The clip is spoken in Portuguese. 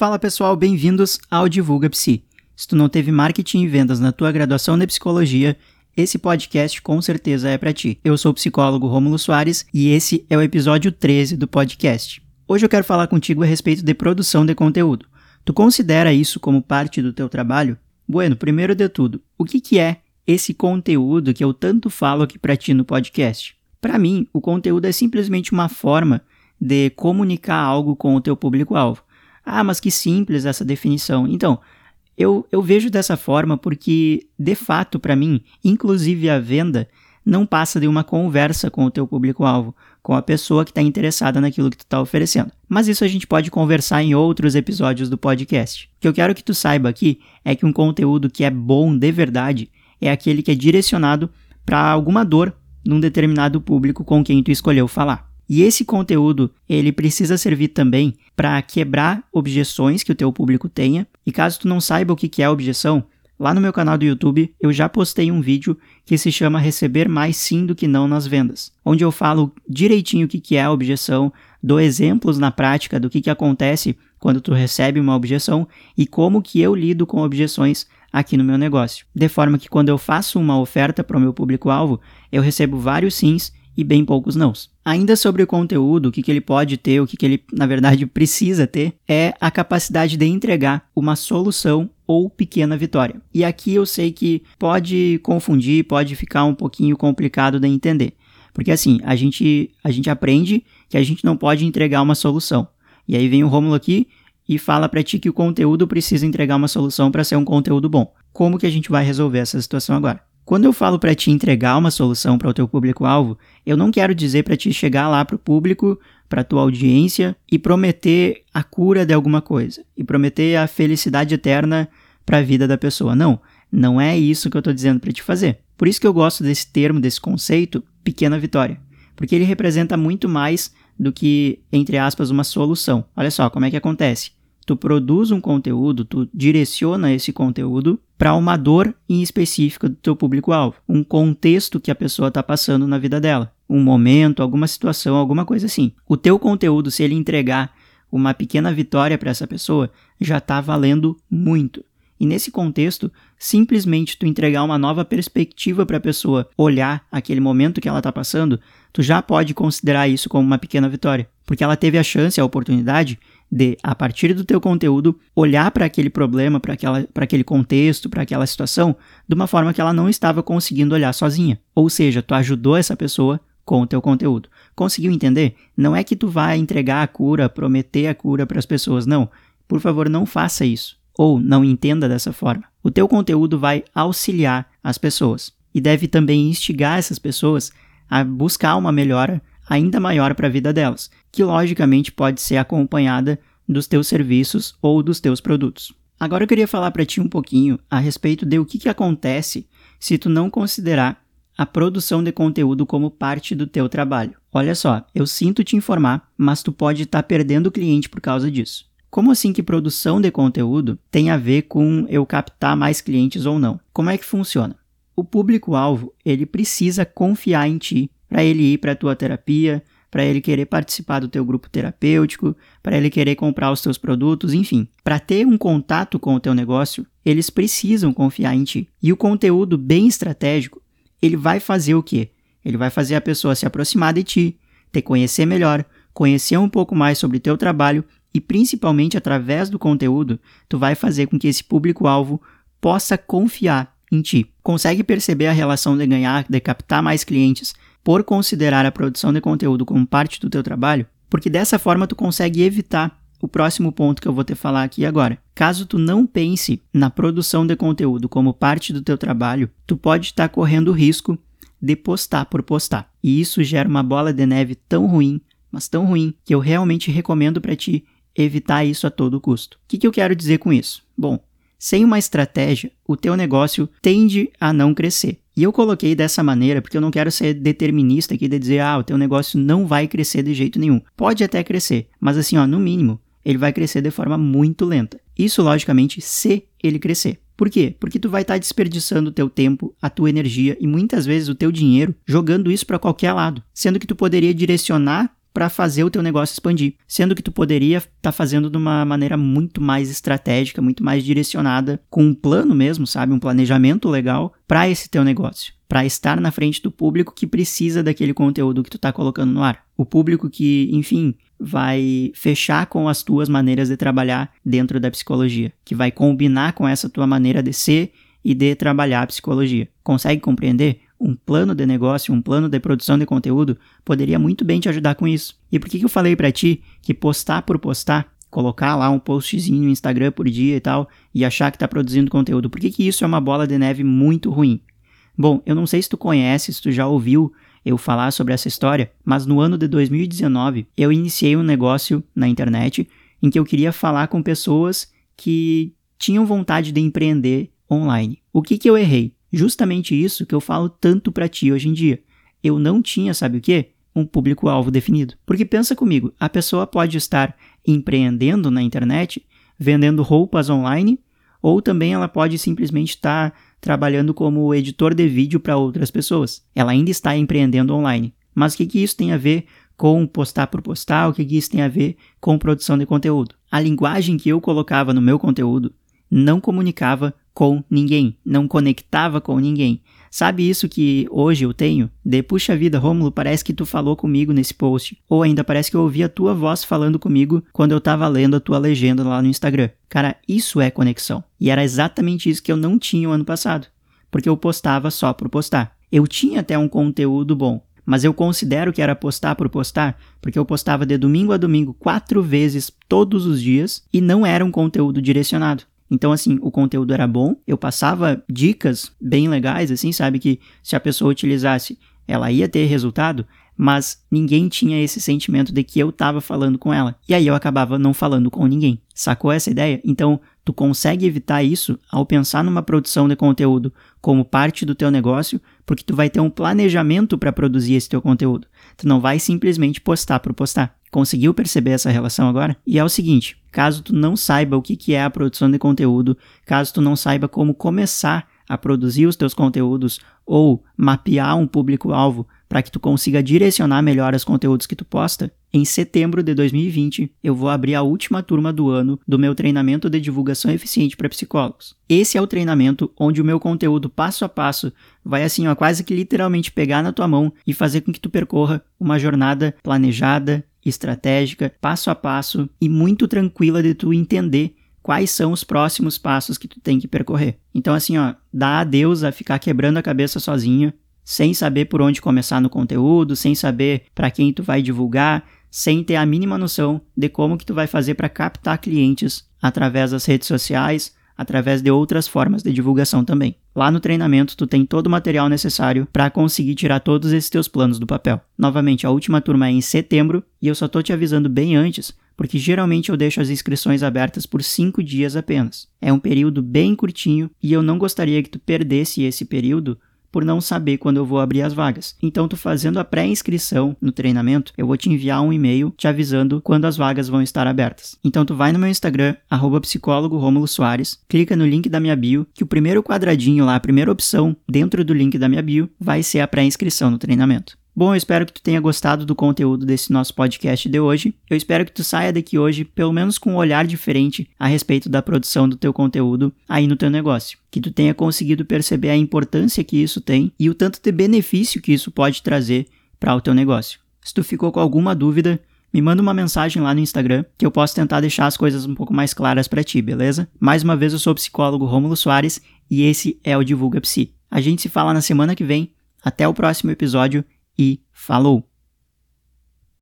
Fala pessoal, bem-vindos ao Divulga Psi. Se tu não teve marketing e vendas na tua graduação de psicologia, esse podcast com certeza é para ti. Eu sou o psicólogo Rômulo Soares e esse é o episódio 13 do podcast. Hoje eu quero falar contigo a respeito de produção de conteúdo. Tu considera isso como parte do teu trabalho? Bueno, primeiro de tudo, o que, que é esse conteúdo que eu tanto falo aqui para ti no podcast? Para mim, o conteúdo é simplesmente uma forma de comunicar algo com o teu público-alvo. Ah, mas que simples essa definição. Então, eu, eu vejo dessa forma porque, de fato, para mim, inclusive a venda não passa de uma conversa com o teu público-alvo, com a pessoa que está interessada naquilo que tu está oferecendo. Mas isso a gente pode conversar em outros episódios do podcast. O que eu quero que tu saiba aqui é que um conteúdo que é bom de verdade é aquele que é direcionado para alguma dor num determinado público com quem tu escolheu falar. E esse conteúdo, ele precisa servir também para quebrar objeções que o teu público tenha. E caso tu não saiba o que é objeção, lá no meu canal do YouTube eu já postei um vídeo que se chama Receber mais sim do que não nas vendas, onde eu falo direitinho o que é a objeção, dou exemplos na prática do que, que acontece quando tu recebe uma objeção e como que eu lido com objeções aqui no meu negócio. De forma que quando eu faço uma oferta para o meu público-alvo, eu recebo vários sims e bem poucos nãos. Ainda sobre o conteúdo, o que, que ele pode ter, o que, que ele, na verdade, precisa ter, é a capacidade de entregar uma solução ou pequena vitória. E aqui eu sei que pode confundir, pode ficar um pouquinho complicado de entender. Porque assim, a gente, a gente aprende que a gente não pode entregar uma solução. E aí vem o Rômulo aqui e fala para ti que o conteúdo precisa entregar uma solução para ser um conteúdo bom. Como que a gente vai resolver essa situação agora? Quando eu falo para te entregar uma solução para o teu público-alvo, eu não quero dizer para te chegar lá para o público, para tua audiência e prometer a cura de alguma coisa e prometer a felicidade eterna para a vida da pessoa. Não, não é isso que eu estou dizendo para te fazer. Por isso que eu gosto desse termo, desse conceito, pequena vitória, porque ele representa muito mais do que, entre aspas, uma solução. Olha só como é que acontece tu produz um conteúdo, tu direciona esse conteúdo para uma dor em específica do teu público-alvo, um contexto que a pessoa está passando na vida dela, um momento, alguma situação, alguma coisa assim. O teu conteúdo, se ele entregar uma pequena vitória para essa pessoa, já está valendo muito. E nesse contexto, simplesmente tu entregar uma nova perspectiva para a pessoa olhar aquele momento que ela está passando, tu já pode considerar isso como uma pequena vitória, porque ela teve a chance, a oportunidade de, a partir do teu conteúdo, olhar para aquele problema, para aquele contexto, para aquela situação, de uma forma que ela não estava conseguindo olhar sozinha. Ou seja, tu ajudou essa pessoa com o teu conteúdo. Conseguiu entender? Não é que tu vai entregar a cura, prometer a cura para as pessoas, não. Por favor, não faça isso. Ou não entenda dessa forma. O teu conteúdo vai auxiliar as pessoas e deve também instigar essas pessoas a buscar uma melhora ainda maior para a vida delas, que logicamente pode ser acompanhada dos teus serviços ou dos teus produtos. Agora eu queria falar para ti um pouquinho a respeito de o que, que acontece se tu não considerar a produção de conteúdo como parte do teu trabalho. Olha só, eu sinto te informar, mas tu pode estar tá perdendo cliente por causa disso. Como assim que produção de conteúdo tem a ver com eu captar mais clientes ou não? Como é que funciona? O público-alvo, ele precisa confiar em ti para ele ir para a tua terapia, para ele querer participar do teu grupo terapêutico, para ele querer comprar os teus produtos, enfim. Para ter um contato com o teu negócio, eles precisam confiar em ti. E o conteúdo bem estratégico, ele vai fazer o quê? Ele vai fazer a pessoa se aproximar de ti, te conhecer melhor, conhecer um pouco mais sobre teu trabalho e principalmente através do conteúdo, tu vai fazer com que esse público-alvo possa confiar em ti. Consegue perceber a relação de ganhar, de captar mais clientes, por considerar a produção de conteúdo como parte do teu trabalho, porque dessa forma tu consegue evitar o próximo ponto que eu vou te falar aqui agora. Caso tu não pense na produção de conteúdo como parte do teu trabalho, tu pode estar correndo o risco de postar por postar. E isso gera uma bola de neve tão ruim, mas tão ruim, que eu realmente recomendo para ti evitar isso a todo custo. O que, que eu quero dizer com isso? Bom, sem uma estratégia, o teu negócio tende a não crescer. E eu coloquei dessa maneira porque eu não quero ser determinista aqui de dizer, ah, o teu negócio não vai crescer de jeito nenhum. Pode até crescer, mas assim, ó, no mínimo, ele vai crescer de forma muito lenta. Isso, logicamente, se ele crescer. Por quê? Porque tu vai estar tá desperdiçando o teu tempo, a tua energia e muitas vezes o teu dinheiro jogando isso para qualquer lado, sendo que tu poderia direcionar para fazer o teu negócio expandir, sendo que tu poderia estar tá fazendo de uma maneira muito mais estratégica, muito mais direcionada, com um plano mesmo, sabe, um planejamento legal para esse teu negócio, para estar na frente do público que precisa daquele conteúdo que tu está colocando no ar. O público que, enfim, vai fechar com as tuas maneiras de trabalhar dentro da psicologia, que vai combinar com essa tua maneira de ser e de trabalhar a psicologia. Consegue compreender? Um plano de negócio, um plano de produção de conteúdo, poderia muito bem te ajudar com isso. E por que, eu falei para ti que postar por postar, colocar lá um postzinho no Instagram por dia e tal, e achar que está produzindo conteúdo, por que, que isso é uma bola de neve muito ruim? Bom, eu não sei se tu conhece, se tu já ouviu eu falar sobre essa história, mas no ano de 2019 eu iniciei um negócio na internet em que eu queria falar com pessoas que tinham vontade de empreender online. O que, que eu errei? Justamente isso que eu falo tanto para ti hoje em dia. Eu não tinha, sabe o quê? Um público-alvo definido. Porque pensa comigo, a pessoa pode estar empreendendo na internet, vendendo roupas online, ou também ela pode simplesmente estar trabalhando como editor de vídeo para outras pessoas. Ela ainda está empreendendo online. Mas o que, que isso tem a ver com postar por postar? O que, que isso tem a ver com produção de conteúdo? A linguagem que eu colocava no meu conteúdo não comunicava com ninguém, não conectava com ninguém. Sabe isso que hoje eu tenho? De puxa vida, Rômulo, parece que tu falou comigo nesse post. Ou ainda parece que eu ouvi a tua voz falando comigo quando eu tava lendo a tua legenda lá no Instagram. Cara, isso é conexão. E era exatamente isso que eu não tinha o ano passado. Porque eu postava só por postar. Eu tinha até um conteúdo bom, mas eu considero que era postar por postar, porque eu postava de domingo a domingo quatro vezes todos os dias e não era um conteúdo direcionado. Então, assim, o conteúdo era bom, eu passava dicas bem legais, assim, sabe? Que se a pessoa utilizasse, ela ia ter resultado, mas ninguém tinha esse sentimento de que eu estava falando com ela. E aí eu acabava não falando com ninguém. Sacou essa ideia? Então, tu consegue evitar isso ao pensar numa produção de conteúdo como parte do teu negócio, porque tu vai ter um planejamento para produzir esse teu conteúdo. Tu não vai simplesmente postar por postar. Conseguiu perceber essa relação agora? E é o seguinte, caso tu não saiba o que é a produção de conteúdo, caso tu não saiba como começar a produzir os teus conteúdos ou mapear um público-alvo para que tu consiga direcionar melhor os conteúdos que tu posta, em setembro de 2020 eu vou abrir a última turma do ano do meu treinamento de divulgação eficiente para psicólogos. Esse é o treinamento onde o meu conteúdo passo a passo vai assim, ó, quase que literalmente pegar na tua mão e fazer com que tu percorra uma jornada planejada, estratégica, passo a passo e muito tranquila de tu entender quais são os próximos passos que tu tem que percorrer. Então assim, ó, dá adeus a ficar quebrando a cabeça sozinho, sem saber por onde começar no conteúdo, sem saber para quem tu vai divulgar, sem ter a mínima noção de como que tu vai fazer para captar clientes através das redes sociais, através de outras formas de divulgação também. Lá no treinamento tu tem todo o material necessário para conseguir tirar todos esses teus planos do papel. Novamente, a última turma é em setembro e eu só tô te avisando bem antes, porque geralmente eu deixo as inscrições abertas por 5 dias apenas. É um período bem curtinho e eu não gostaria que tu perdesse esse período por não saber quando eu vou abrir as vagas. Então, tu fazendo a pré-inscrição no treinamento, eu vou te enviar um e-mail te avisando quando as vagas vão estar abertas. Então, tu vai no meu Instagram, psicólogo Romulo Soares, clica no link da minha bio, que o primeiro quadradinho lá, a primeira opção dentro do link da minha bio, vai ser a pré-inscrição no treinamento. Bom, eu espero que tu tenha gostado do conteúdo desse nosso podcast de hoje. Eu espero que tu saia daqui hoje pelo menos com um olhar diferente a respeito da produção do teu conteúdo aí no teu negócio. Que tu tenha conseguido perceber a importância que isso tem e o tanto de benefício que isso pode trazer para o teu negócio. Se tu ficou com alguma dúvida, me manda uma mensagem lá no Instagram que eu posso tentar deixar as coisas um pouco mais claras para ti, beleza? Mais uma vez eu sou o psicólogo Rômulo Soares e esse é o Divulga Psi. A gente se fala na semana que vem. Até o próximo episódio e falou!